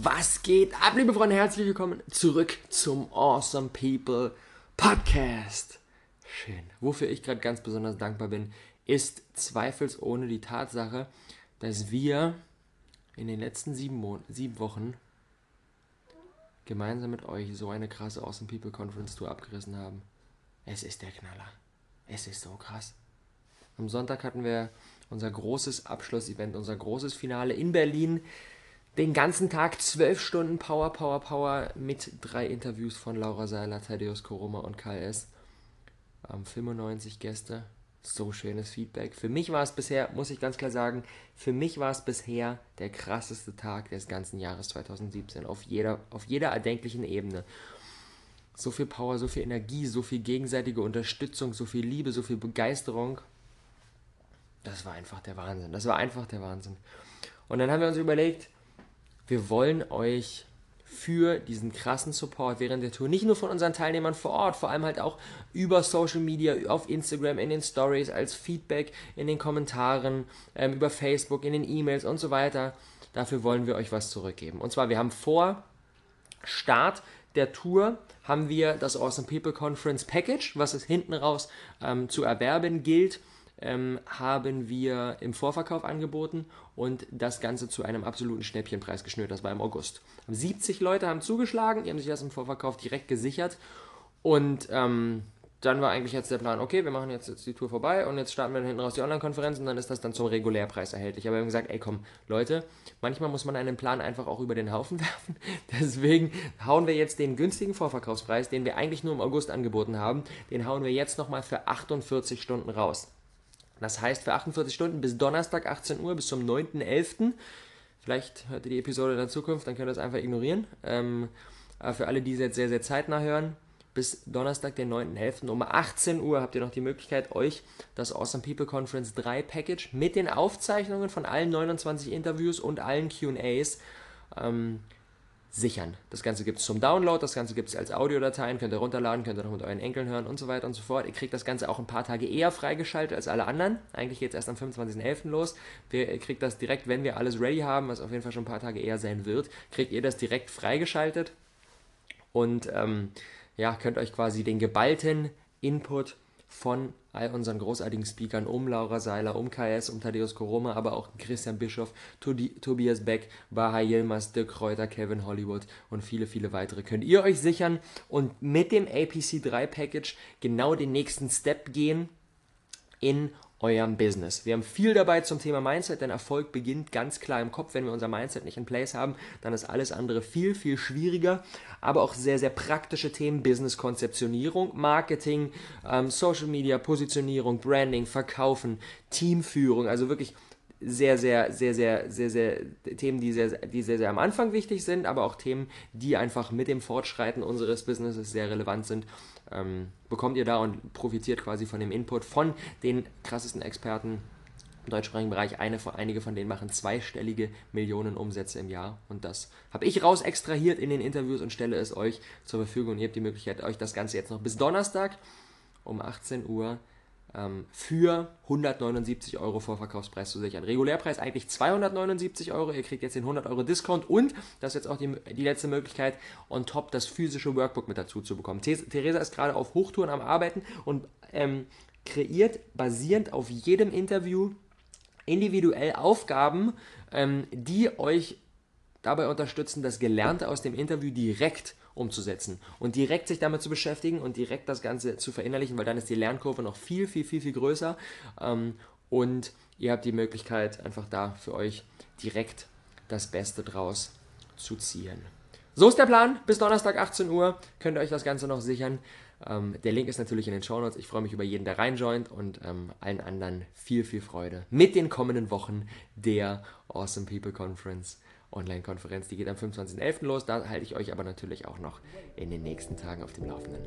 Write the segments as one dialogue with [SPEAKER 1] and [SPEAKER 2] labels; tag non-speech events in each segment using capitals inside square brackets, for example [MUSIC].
[SPEAKER 1] Was geht ab, liebe Freunde? Herzlich willkommen zurück zum Awesome People Podcast. Schön. Wofür ich gerade ganz besonders dankbar bin, ist zweifelsohne die Tatsache, dass wir in den letzten sieben, Mon sieben Wochen gemeinsam mit euch so eine krasse Awesome People Conference Tour abgerissen haben. Es ist der Knaller. Es ist so krass. Am Sonntag hatten wir unser großes Abschlussevent, unser großes Finale in Berlin den ganzen Tag zwölf Stunden Power, Power, Power mit drei Interviews von Laura Seiler, Thaddeus Koroma und KS. Ähm, 95 Gäste. So schönes Feedback. Für mich war es bisher, muss ich ganz klar sagen, für mich war es bisher der krasseste Tag des ganzen Jahres 2017 auf jeder, auf jeder erdenklichen Ebene. So viel Power, so viel Energie, so viel gegenseitige Unterstützung, so viel Liebe, so viel Begeisterung. Das war einfach der Wahnsinn. Das war einfach der Wahnsinn. Und dann haben wir uns überlegt, wir wollen euch für diesen krassen Support während der Tour, nicht nur von unseren Teilnehmern vor Ort, vor allem halt auch über Social Media, auf Instagram, in den Stories, als Feedback, in den Kommentaren, ähm, über Facebook, in den E-Mails und so weiter. Dafür wollen wir euch was zurückgeben. Und zwar, wir haben vor Start der Tour haben wir das Awesome People Conference Package, was es hinten raus ähm, zu erwerben gilt ähm, haben wir im Vorverkauf angeboten und das Ganze zu einem absoluten Schnäppchenpreis geschnürt. Das war im August. 70 Leute haben zugeschlagen, die haben sich das im Vorverkauf direkt gesichert und ähm, dann war eigentlich jetzt der Plan, okay, wir machen jetzt, jetzt die Tour vorbei und jetzt starten wir hinten raus die Online-Konferenz und dann ist das dann zum Regulärpreis erhältlich. Aber wir haben gesagt, ey komm, Leute, manchmal muss man einen Plan einfach auch über den Haufen [LAUGHS] werfen. Deswegen hauen wir jetzt den günstigen Vorverkaufspreis, den wir eigentlich nur im August angeboten haben, den hauen wir jetzt nochmal für 48 Stunden raus. Das heißt, für 48 Stunden bis Donnerstag 18 Uhr, bis zum 9.11. Vielleicht hört ihr die Episode in der Zukunft, dann könnt ihr das einfach ignorieren. Ähm, aber für alle, die es jetzt sehr, sehr zeitnah hören, bis Donnerstag, den 9.11. um 18 Uhr habt ihr noch die Möglichkeit, euch das Awesome People Conference 3 Package mit den Aufzeichnungen von allen 29 Interviews und allen QAs ähm, sichern. Das Ganze gibt es zum Download, das Ganze gibt es als Audiodateien, könnt ihr runterladen, könnt ihr noch mit euren Enkeln hören und so weiter und so fort. Ihr kriegt das Ganze auch ein paar Tage eher freigeschaltet als alle anderen. Eigentlich geht es erst am 25.11. los. ihr kriegt das direkt, wenn wir alles ready haben, was auf jeden Fall schon ein paar Tage eher sein wird, kriegt ihr das direkt freigeschaltet und ähm, ja, könnt euch quasi den geballten Input von all unseren großartigen Speakern um Laura Seiler, um KS, um Thaddeus Koroma, aber auch Christian Bischoff, Tobias Beck, Baha Yilmaz, Dirk Kräuter, Kevin Hollywood und viele, viele weitere. Könnt ihr euch sichern und mit dem APC 3 Package genau den nächsten Step gehen in eurem Business. Wir haben viel dabei zum Thema Mindset, denn Erfolg beginnt ganz klar im Kopf. Wenn wir unser Mindset nicht in place haben, dann ist alles andere viel, viel schwieriger. Aber auch sehr, sehr praktische Themen, Business-Konzeptionierung, Marketing, ähm, Social Media, Positionierung, Branding, Verkaufen, Teamführung, also wirklich sehr, sehr, sehr, sehr, sehr, sehr Themen, die sehr, die sehr, sehr am Anfang wichtig sind, aber auch Themen, die einfach mit dem Fortschreiten unseres Businesses sehr relevant sind, ähm, bekommt ihr da und profitiert quasi von dem Input von den krassesten Experten im deutschsprachigen Bereich. Eine, einige von denen machen zweistellige Millionen Umsätze im Jahr und das habe ich raus extrahiert in den Interviews und stelle es euch zur Verfügung und ihr habt die Möglichkeit, euch das Ganze jetzt noch bis Donnerstag um 18 Uhr für 179 Euro Vorverkaufspreis zu sichern. Regulärpreis eigentlich 279 Euro. Ihr kriegt jetzt den 100 Euro Discount und das ist jetzt auch die, die letzte Möglichkeit, on top das physische Workbook mit dazu zu bekommen. Theresa ist gerade auf Hochtouren am Arbeiten und ähm, kreiert basierend auf jedem Interview individuell Aufgaben, ähm, die euch dabei unterstützen, das Gelernte aus dem Interview direkt umzusetzen und direkt sich damit zu beschäftigen und direkt das Ganze zu verinnerlichen, weil dann ist die Lernkurve noch viel, viel, viel, viel größer ähm, und ihr habt die Möglichkeit, einfach da für euch direkt das Beste draus zu ziehen. So ist der Plan. Bis Donnerstag 18 Uhr könnt ihr euch das Ganze noch sichern. Ähm, der Link ist natürlich in den Show Notes. Ich freue mich über jeden, der reinjoint und ähm, allen anderen viel, viel Freude mit den kommenden Wochen der Awesome People Conference. Online-Konferenz. Die geht am 25.11. los. Da halte ich euch aber natürlich auch noch in den nächsten Tagen auf dem Laufenden.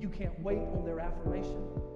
[SPEAKER 1] You can't wait on their affirmation.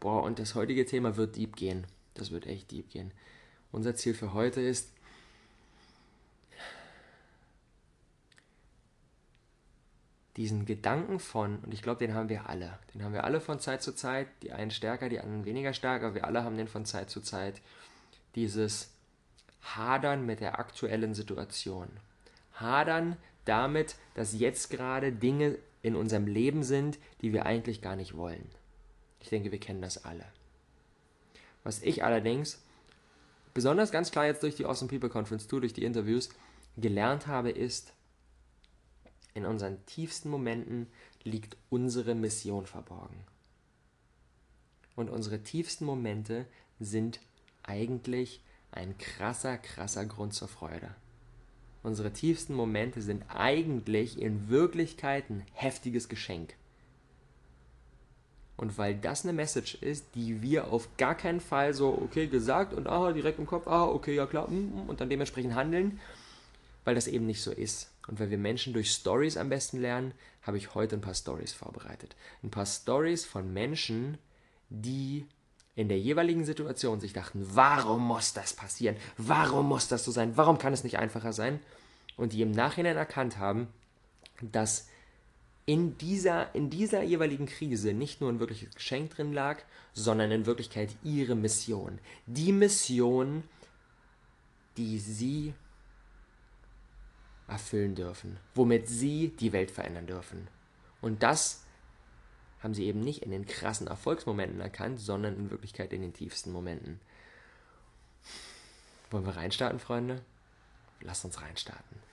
[SPEAKER 1] boah, und das heutige Thema wird deep gehen. Das wird echt deep gehen. Unser Ziel für heute ist, diesen Gedanken von, und ich glaube, den haben wir alle, den haben wir alle von Zeit zu Zeit, die einen stärker, die anderen weniger stark, aber wir alle haben den von Zeit zu Zeit, dieses Hadern mit der aktuellen Situation. Hadern damit, dass jetzt gerade Dinge in unserem Leben sind, die wir eigentlich gar nicht wollen. Ich denke, wir kennen das alle. Was ich allerdings, besonders ganz klar jetzt durch die Awesome People Conference Tour, durch die Interviews, gelernt habe, ist, in unseren tiefsten Momenten liegt unsere Mission verborgen. Und unsere tiefsten Momente sind eigentlich ein krasser, krasser Grund zur Freude. Unsere tiefsten Momente sind eigentlich in Wirklichkeit ein heftiges Geschenk. Und weil das eine Message ist, die wir auf gar keinen Fall so, okay, gesagt und aha, direkt im Kopf, ah, okay, ja klar, mm, mm, und dann dementsprechend handeln, weil das eben nicht so ist. Und weil wir Menschen durch Stories am besten lernen, habe ich heute ein paar Stories vorbereitet. Ein paar Stories von Menschen, die in der jeweiligen Situation sich dachten, warum muss das passieren? Warum muss das so sein? Warum kann es nicht einfacher sein? Und die im Nachhinein erkannt haben, dass in dieser, in dieser jeweiligen Krise nicht nur ein wirkliches Geschenk drin lag, sondern in Wirklichkeit ihre Mission. Die Mission, die sie erfüllen dürfen, womit sie die Welt verändern dürfen. Und das haben sie eben nicht in den krassen Erfolgsmomenten erkannt, sondern in Wirklichkeit in den tiefsten Momenten. Wollen wir reinstarten, Freunde? Lasst uns reinstarten.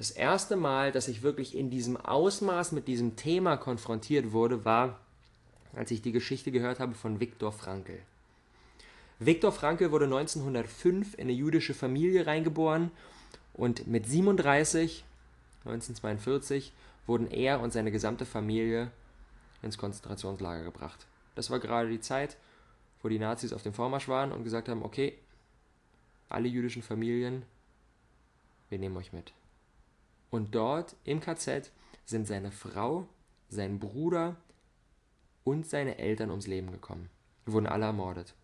[SPEAKER 1] Das erste Mal, dass ich wirklich in diesem Ausmaß mit diesem Thema konfrontiert wurde, war, als ich die Geschichte gehört habe von Viktor Frankl. Viktor Frankl wurde 1905 in eine jüdische Familie reingeboren und mit 37, 1942, wurden er und seine gesamte Familie ins Konzentrationslager gebracht. Das war gerade die Zeit, wo die Nazis auf dem Vormarsch waren und gesagt haben, okay, alle jüdischen Familien, wir nehmen euch mit. Und dort im KZ sind seine Frau, sein Bruder und seine Eltern ums Leben gekommen. Wurden alle ermordet.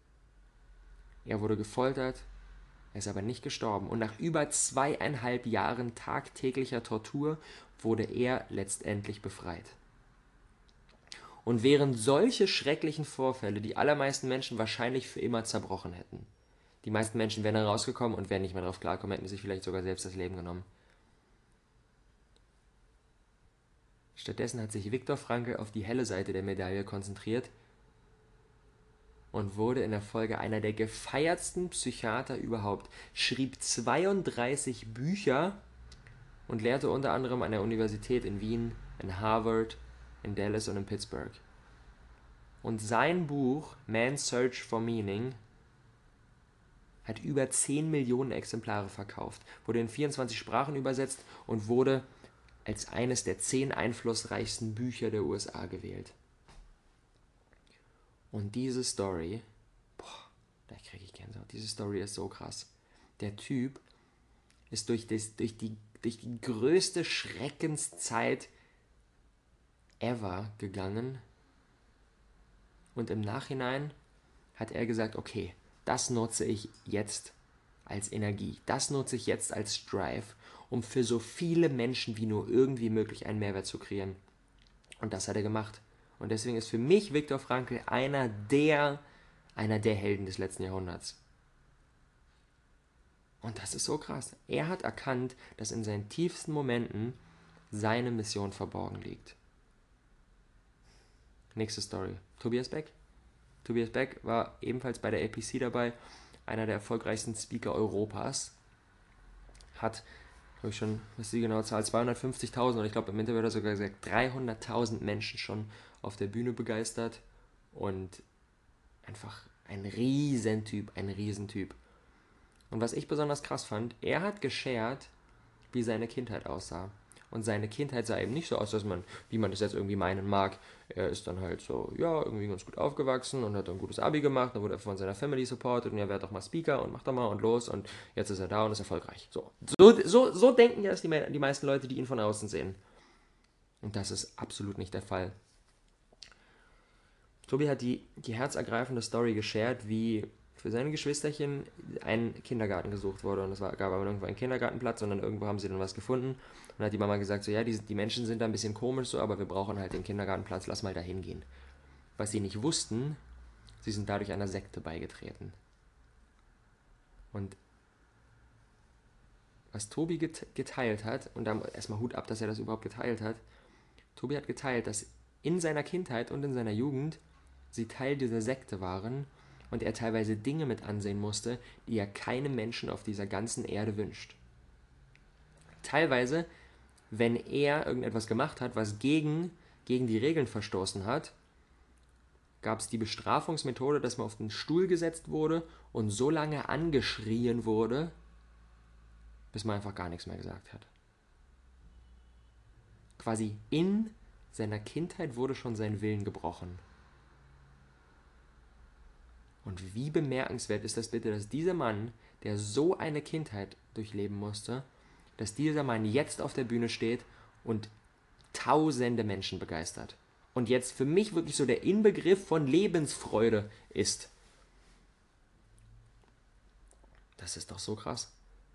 [SPEAKER 1] Er wurde gefoltert, er ist aber nicht gestorben und nach über zweieinhalb Jahren tagtäglicher Tortur wurde er letztendlich befreit. Und während solche schrecklichen Vorfälle die allermeisten Menschen wahrscheinlich für immer zerbrochen hätten, die meisten Menschen wären dann rausgekommen und wären nicht mehr darauf klarkommen, hätten sich vielleicht sogar selbst das Leben genommen. Stattdessen hat sich Viktor Frankl auf die helle Seite der Medaille konzentriert und wurde in der Folge einer der gefeiertsten Psychiater überhaupt, schrieb 32 Bücher und lehrte unter anderem an der Universität in Wien, in Harvard, in Dallas und in Pittsburgh. Und sein Buch Man's Search for Meaning hat über 10 Millionen Exemplare verkauft, wurde in 24 Sprachen übersetzt und wurde als eines der zehn einflussreichsten Bücher der USA gewählt. Und diese Story, boah, da kriege ich Gänsehaut. Diese Story ist so krass. Der Typ ist durch, das, durch, die, durch die größte Schreckenszeit ever gegangen. Und im Nachhinein hat er gesagt, okay, das nutze ich jetzt als Energie. Das nutze ich jetzt als Drive, um für so viele Menschen wie nur irgendwie möglich einen Mehrwert zu kreieren. Und das hat er gemacht. Und deswegen ist für mich Viktor Frankl einer der, einer der Helden des letzten Jahrhunderts. Und das ist so krass. Er hat erkannt, dass in seinen tiefsten Momenten seine Mission verborgen liegt. Nächste Story. Tobias Beck. Tobias Beck war ebenfalls bei der APC dabei, einer der erfolgreichsten Speaker Europas. Hat habe ich schon, was ist die genaue Zahl, 250.000 und ich glaube im Interview hat er sogar gesagt, 300.000 Menschen schon auf der Bühne begeistert und einfach ein Riesentyp, ein Riesentyp. Und was ich besonders krass fand, er hat geshared, wie seine Kindheit aussah. Und seine Kindheit sah eben nicht so aus, dass man, wie man das jetzt irgendwie meinen mag, er ist dann halt so, ja, irgendwie ganz gut aufgewachsen und hat ein gutes Abi gemacht, dann wurde er von seiner Family supported und er wird auch mal Speaker und macht da mal und los und jetzt ist er da und ist erfolgreich. So, so, so, so denken ja die, die meisten Leute, die ihn von außen sehen. Und das ist absolut nicht der Fall. Tobi hat die, die herzergreifende Story geshared, wie für seine Geschwisterchen ein Kindergarten gesucht wurde. Und es gab aber irgendwo einen Kindergartenplatz und dann irgendwo haben sie dann was gefunden. Und dann hat die Mama gesagt, so ja, die, die Menschen sind da ein bisschen komisch so, aber wir brauchen halt den Kindergartenplatz, lass mal da hingehen. Was sie nicht wussten, sie sind dadurch einer Sekte beigetreten. Und was Tobi geteilt hat, und dann erstmal Hut ab, dass er das überhaupt geteilt hat, Tobi hat geteilt, dass in seiner Kindheit und in seiner Jugend sie Teil dieser Sekte waren und er teilweise Dinge mit ansehen musste, die er keinem Menschen auf dieser ganzen Erde wünscht. Teilweise, wenn er irgendetwas gemacht hat, was gegen, gegen die Regeln verstoßen hat, gab es die Bestrafungsmethode, dass man auf den Stuhl gesetzt wurde und so lange angeschrien wurde, bis man einfach gar nichts mehr gesagt hat. Quasi in seiner Kindheit wurde schon sein Willen gebrochen. Und wie bemerkenswert ist das bitte, dass dieser Mann, der so eine Kindheit durchleben musste, dass dieser Mann jetzt auf der Bühne steht und tausende Menschen begeistert. Und jetzt für mich wirklich so der Inbegriff von Lebensfreude ist. Das ist doch so krass.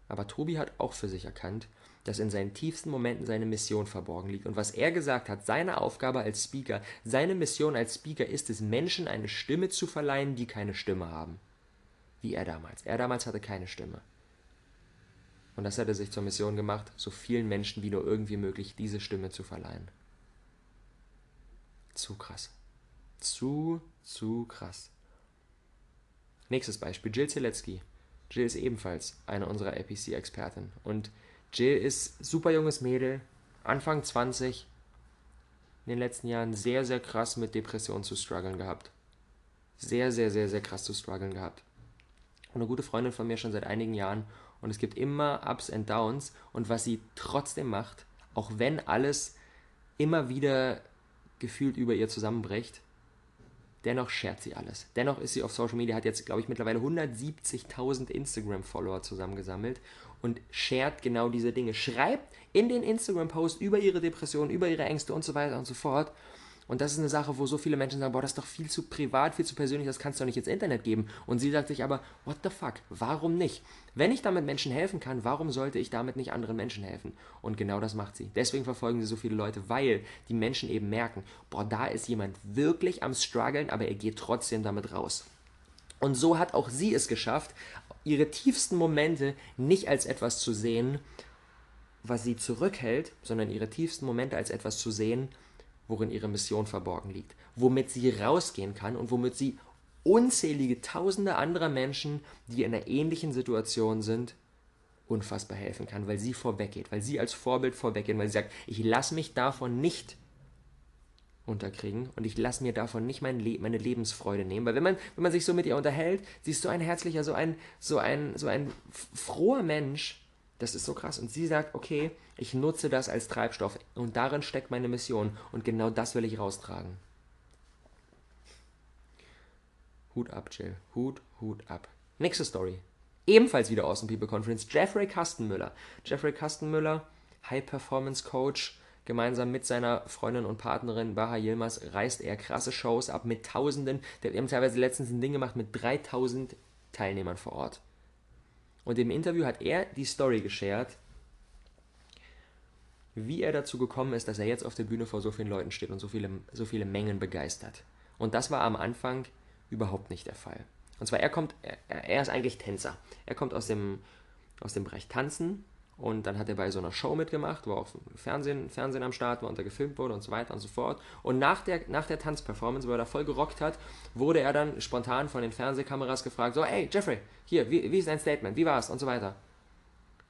[SPEAKER 1] Aber Tobi hat auch für sich erkannt, dass in seinen tiefsten Momenten seine Mission verborgen liegt. Und was er gesagt hat, seine Aufgabe als Speaker, seine Mission als Speaker ist es, Menschen eine Stimme zu verleihen, die keine Stimme haben. Wie er damals. Er damals hatte keine Stimme. Und das hat er sich zur Mission gemacht, so vielen Menschen wie nur irgendwie möglich diese Stimme zu verleihen. Zu krass. Zu, zu krass. Nächstes Beispiel, Jill Zielecki. Jill ist ebenfalls eine unserer APC-Experten. Und Jill ist super junges Mädel, Anfang 20, in den letzten Jahren sehr, sehr krass mit Depressionen zu strugglen gehabt. Sehr, sehr, sehr, sehr krass zu strugglen gehabt. Und eine gute Freundin von mir schon seit einigen Jahren. Und es gibt immer Ups and Downs. Und was sie trotzdem macht, auch wenn alles immer wieder gefühlt über ihr zusammenbricht, dennoch schert sie alles. Dennoch ist sie auf Social Media, hat jetzt, glaube ich, mittlerweile 170.000 Instagram-Follower zusammengesammelt und shared genau diese Dinge. Schreibt in den Instagram-Post über ihre Depression, über ihre Ängste und so weiter und so fort. Und das ist eine Sache, wo so viele Menschen sagen, boah, das ist doch viel zu privat, viel zu persönlich, das kannst du doch nicht ins Internet geben. Und sie sagt sich aber, what the fuck, warum nicht? Wenn ich damit Menschen helfen kann, warum sollte ich damit nicht anderen Menschen helfen? Und genau das macht sie. Deswegen verfolgen sie so viele Leute, weil die Menschen eben merken, boah, da ist jemand wirklich am struggeln, aber er geht trotzdem damit raus. Und so hat auch sie es geschafft, ihre tiefsten Momente nicht als etwas zu sehen, was sie zurückhält, sondern ihre tiefsten Momente als etwas zu sehen, worin ihre Mission verborgen liegt, womit sie rausgehen kann und womit sie unzählige Tausende anderer Menschen, die in einer ähnlichen Situation sind, unfassbar helfen kann, weil sie vorweggeht, weil sie als Vorbild vorweggeht, weil sie sagt, ich lasse mich davon nicht unterkriegen und ich lasse mir davon nicht mein Le meine Lebensfreude nehmen, weil wenn man wenn man sich so mit ihr unterhält, sie ist so ein herzlicher, so ein so ein so ein froher Mensch, das ist so krass und sie sagt, okay, ich nutze das als Treibstoff und darin steckt meine Mission und genau das will ich raustragen. Hut ab, Jill. Hut, Hut ab. Nächste Story. Ebenfalls wieder aus dem People Conference. Jeffrey Kastenmüller. Jeffrey Kastenmüller, High Performance Coach, Gemeinsam mit seiner Freundin und Partnerin Baha Yilmaz reist er krasse Shows ab mit Tausenden. Wir haben teilweise letztens ein Ding gemacht mit 3000 Teilnehmern vor Ort. Und im Interview hat er die Story geshared, wie er dazu gekommen ist, dass er jetzt auf der Bühne vor so vielen Leuten steht und so viele, so viele Mengen begeistert. Und das war am Anfang überhaupt nicht der Fall. Und zwar, er kommt, er, er ist eigentlich Tänzer. Er kommt aus dem, aus dem Bereich Tanzen und dann hat er bei so einer Show mitgemacht, wo auch Fernsehen, Fernsehen am Start war und da gefilmt wurde und so weiter und so fort. Und nach der, nach der Tanzperformance, wo er da voll gerockt hat, wurde er dann spontan von den Fernsehkameras gefragt, so, hey, Jeffrey, hier, wie, wie ist dein Statement, wie war's und so weiter.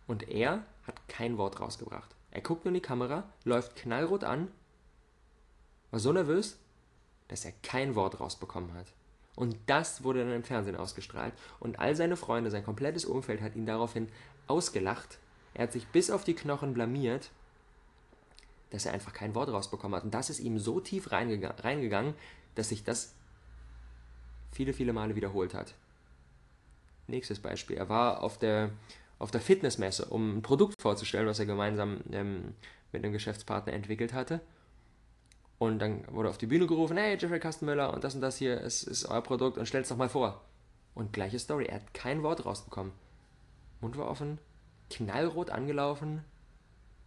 [SPEAKER 1] Und er hat kein Wort rausgebracht. Er guckt nur in die Kamera, läuft knallrot an, war so nervös, dass er kein Wort rausbekommen hat. Und das wurde dann im Fernsehen ausgestrahlt. Und all seine Freunde, sein komplettes Umfeld hat ihn daraufhin ausgelacht er hat sich bis auf die Knochen blamiert dass er einfach kein Wort rausbekommen hat. Und das ist ihm so tief reingega reingegangen, dass sich das viele, viele Male wiederholt hat. Nächstes Beispiel. Er war auf der, auf der Fitnessmesse, um ein Produkt vorzustellen, was er gemeinsam ähm, mit einem Geschäftspartner entwickelt hatte. Und dann wurde auf die Bühne gerufen, hey, Jeffrey Kastenmüller und das und das hier ist, ist euer Produkt und stellt es doch mal vor. Und gleiche Story, er hat kein Wort rausbekommen. Mund war offen, knallrot angelaufen.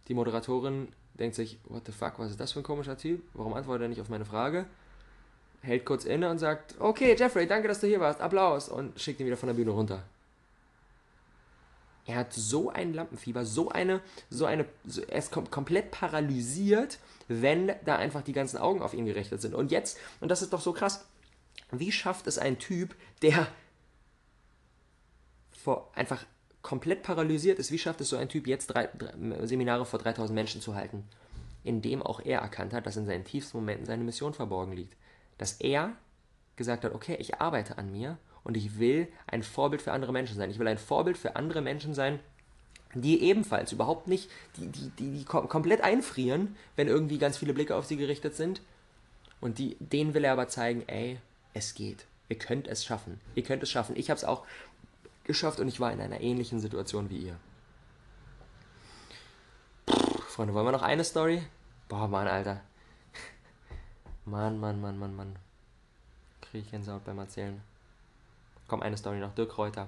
[SPEAKER 1] Die Moderatorin denkt sich, what the fuck, was ist das für ein komischer Typ? Warum antwortet er nicht auf meine Frage? Hält kurz inne und sagt, okay, Jeffrey, danke, dass du hier warst, Applaus und schickt ihn wieder von der Bühne runter. Er hat so ein Lampenfieber, so eine, so eine, so, er ist kom komplett paralysiert, wenn da einfach die ganzen Augen auf ihn gerichtet sind. Und jetzt, und das ist doch so krass, wie schafft es ein Typ, der vor einfach komplett paralysiert ist, wie schafft es so ein Typ jetzt drei, drei, Seminare vor 3000 Menschen zu halten? Indem auch er erkannt hat, dass in seinen tiefsten Momenten seine Mission verborgen liegt. Dass er gesagt hat, okay, ich arbeite an mir und ich will ein Vorbild für andere Menschen sein. Ich will ein Vorbild für andere Menschen sein, die ebenfalls überhaupt nicht, die, die, die, die komplett einfrieren, wenn irgendwie ganz viele Blicke auf sie gerichtet sind. Und die, denen will er aber zeigen, ey, es geht. Ihr könnt es schaffen. Ihr könnt es schaffen. Ich habe es auch geschafft und ich war in einer ähnlichen Situation wie ihr. Puh, Freunde, wollen wir noch eine Story? Boah, Mann, Alter. Mann, Mann, Mann, Mann, Mann. Kriege ich Gänsehaut beim Erzählen. Komm, eine Story noch. Dirk Reuter.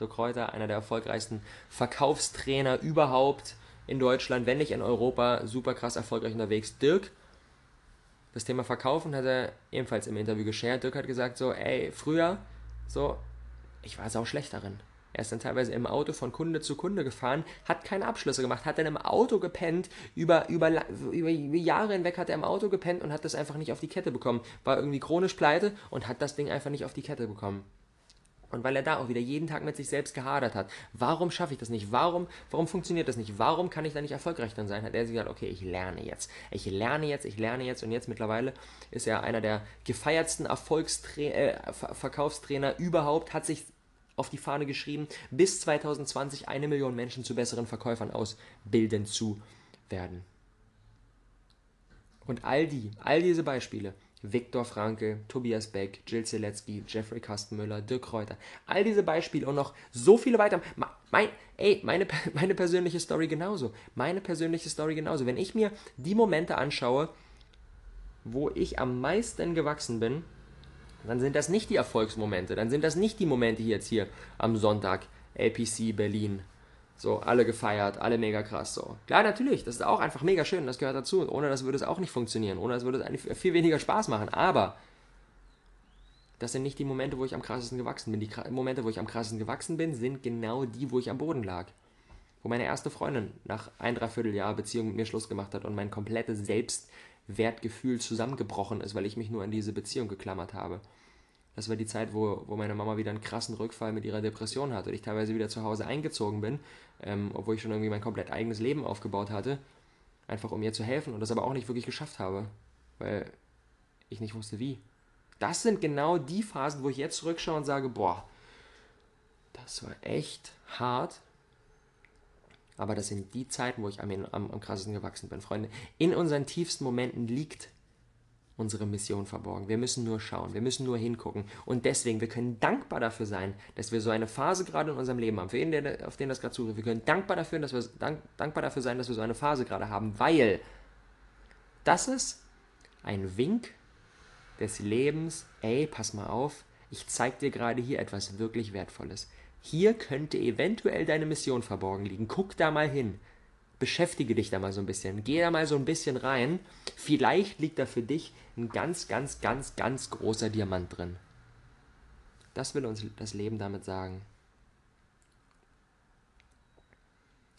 [SPEAKER 1] Dirk Reuter, einer der erfolgreichsten Verkaufstrainer überhaupt in Deutschland, wenn nicht in Europa. Super krass erfolgreich unterwegs. Dirk, das Thema Verkaufen hat er ebenfalls im Interview geshared. Dirk hat gesagt so, ey, früher, so, ich war sau schlecht darin. Er ist dann teilweise im Auto von Kunde zu Kunde gefahren, hat keine Abschlüsse gemacht, hat dann im Auto gepennt, über, über, über, über Jahre hinweg hat er im Auto gepennt und hat das einfach nicht auf die Kette bekommen. War irgendwie chronisch pleite und hat das Ding einfach nicht auf die Kette bekommen. Und weil er da auch wieder jeden Tag mit sich selbst gehadert hat, warum schaffe ich das nicht? Warum, warum funktioniert das nicht? Warum kann ich da nicht erfolgreich dann sein? Hat er sich gesagt, okay, ich lerne jetzt. Ich lerne jetzt, ich lerne jetzt. Und jetzt mittlerweile ist er einer der gefeiertsten Erfolgstra äh, Verkaufstrainer überhaupt, hat sich auf die Fahne geschrieben, bis 2020 eine Million Menschen zu besseren Verkäufern ausbilden zu werden. Und all die, all diese Beispiele, Viktor Franke, Tobias Beck, Jill Zielecki, Jeffrey Kastenmüller, Dirk Reuter, all diese Beispiele und noch so viele weiter. Mein, ey, meine, [LAUGHS] meine persönliche Story genauso. Meine persönliche Story genauso. Wenn ich mir die Momente anschaue, wo ich am meisten gewachsen bin, dann sind das nicht die Erfolgsmomente, dann sind das nicht die Momente jetzt hier am Sonntag, APC Berlin. So, alle gefeiert, alle mega krass. So. Klar, natürlich, das ist auch einfach mega schön, das gehört dazu. Und ohne das würde es auch nicht funktionieren. Ohne das würde es viel weniger Spaß machen. Aber das sind nicht die Momente, wo ich am krassesten gewachsen bin. Die Momente, wo ich am krassesten gewachsen bin, sind genau die, wo ich am Boden lag. Wo meine erste Freundin nach ein Dreivierteljahr Beziehung mit mir Schluss gemacht hat und mein komplettes Selbstwertgefühl zusammengebrochen ist, weil ich mich nur an diese Beziehung geklammert habe. Das war die Zeit, wo, wo meine Mama wieder einen krassen Rückfall mit ihrer Depression hatte und ich teilweise wieder zu Hause eingezogen bin, ähm, obwohl ich schon irgendwie mein komplett eigenes Leben aufgebaut hatte, einfach um ihr zu helfen und das aber auch nicht wirklich geschafft habe, weil ich nicht wusste wie. Das sind genau die Phasen, wo ich jetzt zurückschaue und sage, boah, das war echt hart, aber das sind die Zeiten, wo ich am, am, am krassesten gewachsen bin, Freunde. In unseren tiefsten Momenten liegt unsere Mission verborgen. Wir müssen nur schauen, wir müssen nur hingucken. Und deswegen, wir können dankbar dafür sein, dass wir so eine Phase gerade in unserem Leben haben. Für jeden, der, auf den das gerade zutrifft, wir können dankbar dafür, dass wir, dank, dankbar dafür sein, dass wir so eine Phase gerade haben, weil das ist ein Wink des Lebens. Ey, pass mal auf, ich zeig dir gerade hier etwas wirklich Wertvolles. Hier könnte eventuell deine Mission verborgen liegen. Guck da mal hin beschäftige dich da mal so ein bisschen. Geh da mal so ein bisschen rein. Vielleicht liegt da für dich ein ganz, ganz, ganz, ganz großer Diamant drin. Das will uns das Leben damit sagen.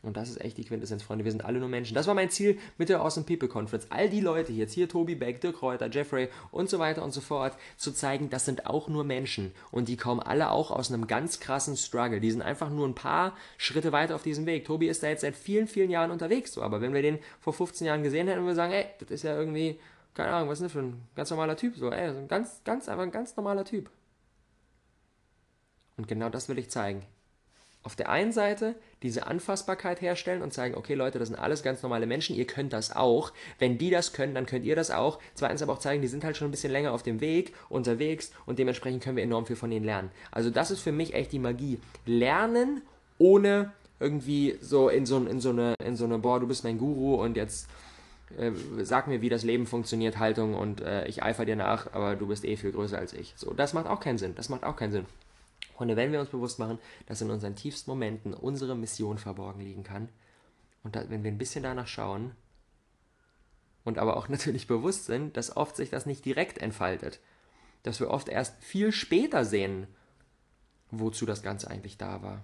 [SPEAKER 1] Und das ist echt die Quintessenz, Freunde. Wir sind alle nur Menschen. Das war mein Ziel mit der Awesome People Conference. All die Leute jetzt, hier Tobi Beck, Dirk Reuter, Jeffrey und so weiter und so fort, zu zeigen, das sind auch nur Menschen. Und die kommen alle auch aus einem ganz krassen Struggle. Die sind einfach nur ein paar Schritte weiter auf diesem Weg. Tobi ist da jetzt seit vielen, vielen Jahren unterwegs. So. Aber wenn wir den vor 15 Jahren gesehen hätten, würden wir sagen, ey, das ist ja irgendwie, keine Ahnung, was ist denn für ein ganz normaler Typ? So, ey, so ein ganz, ganz, einfach ein ganz normaler Typ. Und genau das will ich zeigen. Auf der einen Seite diese Anfassbarkeit herstellen und sagen, okay Leute, das sind alles ganz normale Menschen, ihr könnt das auch. Wenn die das können, dann könnt ihr das auch. Zweitens aber auch zeigen, die sind halt schon ein bisschen länger auf dem Weg, unterwegs und dementsprechend können wir enorm viel von ihnen lernen. Also das ist für mich echt die Magie. Lernen ohne irgendwie so in so, in so eine, in so eine, boah, du bist mein Guru und jetzt äh, sag mir, wie das Leben funktioniert, Haltung und äh, ich eifer dir nach, aber du bist eh viel größer als ich. So, das macht auch keinen Sinn. Das macht auch keinen Sinn. Und wenn wir uns bewusst machen, dass in unseren tiefsten Momenten unsere Mission verborgen liegen kann, und da, wenn wir ein bisschen danach schauen und aber auch [LAUGHS] natürlich bewusst sind, dass oft sich das nicht direkt entfaltet, dass wir oft erst viel später sehen, wozu das Ganze eigentlich da war.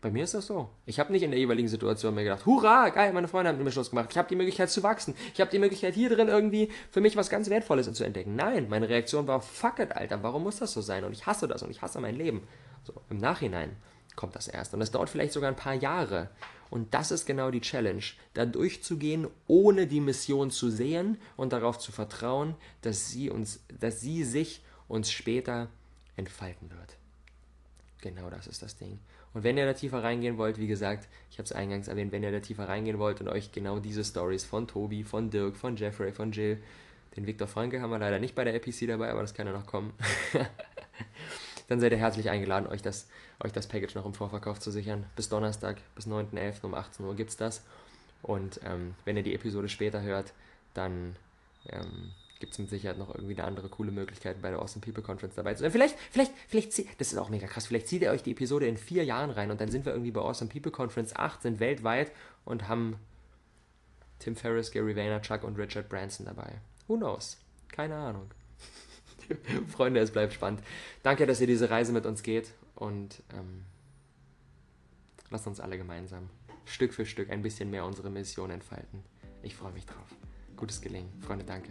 [SPEAKER 1] Bei mir ist das so. Ich habe nicht in der jeweiligen Situation mir gedacht, hurra, geil, meine Freunde haben mir Schluss gemacht. Ich habe die Möglichkeit zu wachsen. Ich habe die Möglichkeit hier drin irgendwie für mich was ganz Wertvolles zu entdecken. Nein, meine Reaktion war, fuck it, Alter, warum muss das so sein? Und ich hasse das und ich hasse mein Leben. So, im Nachhinein kommt das erst. Und es dauert vielleicht sogar ein paar Jahre. Und das ist genau die Challenge, da durchzugehen, ohne die Mission zu sehen und darauf zu vertrauen, dass sie uns, dass sie sich uns später entfalten wird. Genau das ist das Ding. Und wenn ihr da tiefer reingehen wollt, wie gesagt, ich habe es eingangs erwähnt, wenn ihr da tiefer reingehen wollt und euch genau diese Stories von Tobi, von Dirk, von Jeffrey, von Jill, den Viktor Franke haben wir leider nicht bei der APC dabei, aber das kann ja noch kommen. [LAUGHS] Dann seid ihr herzlich eingeladen, euch das, euch das Package noch im Vorverkauf zu sichern. Bis Donnerstag, bis 9.11. um 18 Uhr gibt es das. Und ähm, wenn ihr die Episode später hört, dann ähm, gibt es mit Sicherheit noch irgendwie eine andere coole Möglichkeit, bei der Awesome People Conference dabei zu sein. Vielleicht, vielleicht, vielleicht, zieht, das ist auch mega krass, vielleicht zieht ihr euch die Episode in vier Jahren rein und dann sind wir irgendwie bei Awesome People Conference 8, sind weltweit und haben Tim Ferriss, Gary Vaynerchuk und Richard Branson dabei. Who knows? Keine Ahnung. [LAUGHS] Freunde, es bleibt spannend. Danke, dass ihr diese Reise mit uns geht und ähm, lasst uns alle gemeinsam Stück für Stück ein bisschen mehr unsere Mission entfalten. Ich freue mich drauf. Gutes Gelingen. Freunde, danke.